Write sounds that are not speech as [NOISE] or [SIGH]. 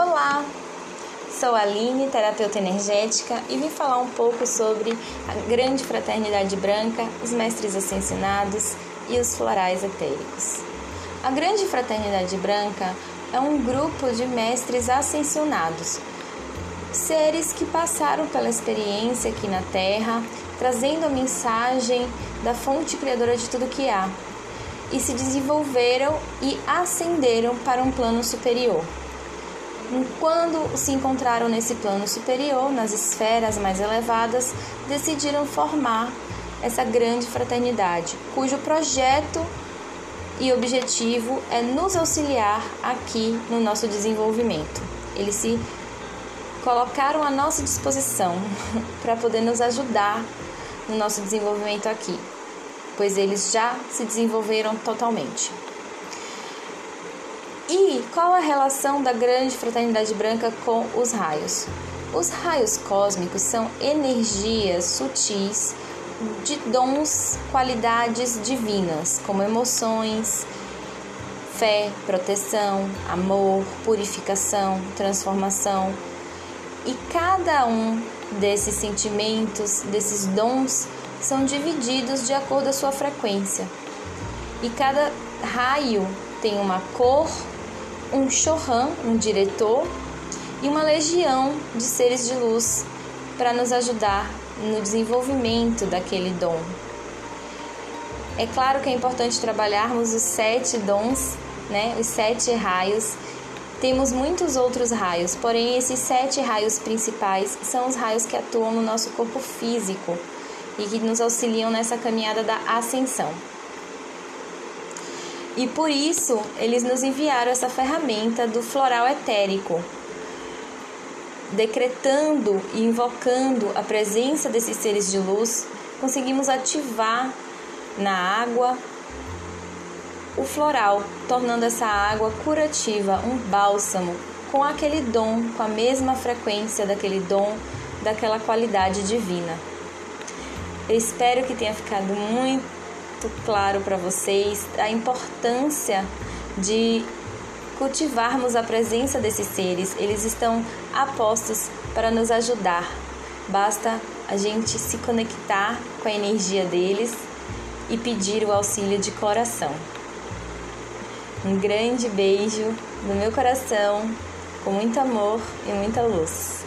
Olá, sou a Aline, terapeuta energética, e vim falar um pouco sobre a grande fraternidade branca, os mestres ascensionados e os florais etéricos. A grande fraternidade branca é um grupo de mestres ascensionados, seres que passaram pela experiência aqui na Terra, trazendo a mensagem da fonte criadora de tudo que há, e se desenvolveram e ascenderam para um plano superior. Quando se encontraram nesse plano superior, nas esferas mais elevadas, decidiram formar essa grande fraternidade, cujo projeto e objetivo é nos auxiliar aqui no nosso desenvolvimento. Eles se colocaram à nossa disposição [LAUGHS] para poder nos ajudar no nosso desenvolvimento aqui, pois eles já se desenvolveram totalmente. E qual a relação da grande fraternidade branca com os raios? Os raios cósmicos são energias sutis de dons, qualidades divinas, como emoções, fé, proteção, amor, purificação, transformação. E cada um desses sentimentos, desses dons, são divididos de acordo com a sua frequência. E cada raio tem uma cor, um Chohan, um diretor, e uma legião de seres de luz para nos ajudar no desenvolvimento daquele dom. É claro que é importante trabalharmos os sete dons, né, os sete raios. Temos muitos outros raios, porém esses sete raios principais são os raios que atuam no nosso corpo físico e que nos auxiliam nessa caminhada da ascensão. E por isso eles nos enviaram essa ferramenta do floral etérico, decretando e invocando a presença desses seres de luz, conseguimos ativar na água o floral, tornando essa água curativa, um bálsamo, com aquele dom, com a mesma frequência daquele dom, daquela qualidade divina. Eu espero que tenha ficado muito muito claro para vocês a importância de cultivarmos a presença desses seres. Eles estão apostos para nos ajudar. Basta a gente se conectar com a energia deles e pedir o auxílio de coração. Um grande beijo no meu coração, com muito amor e muita luz.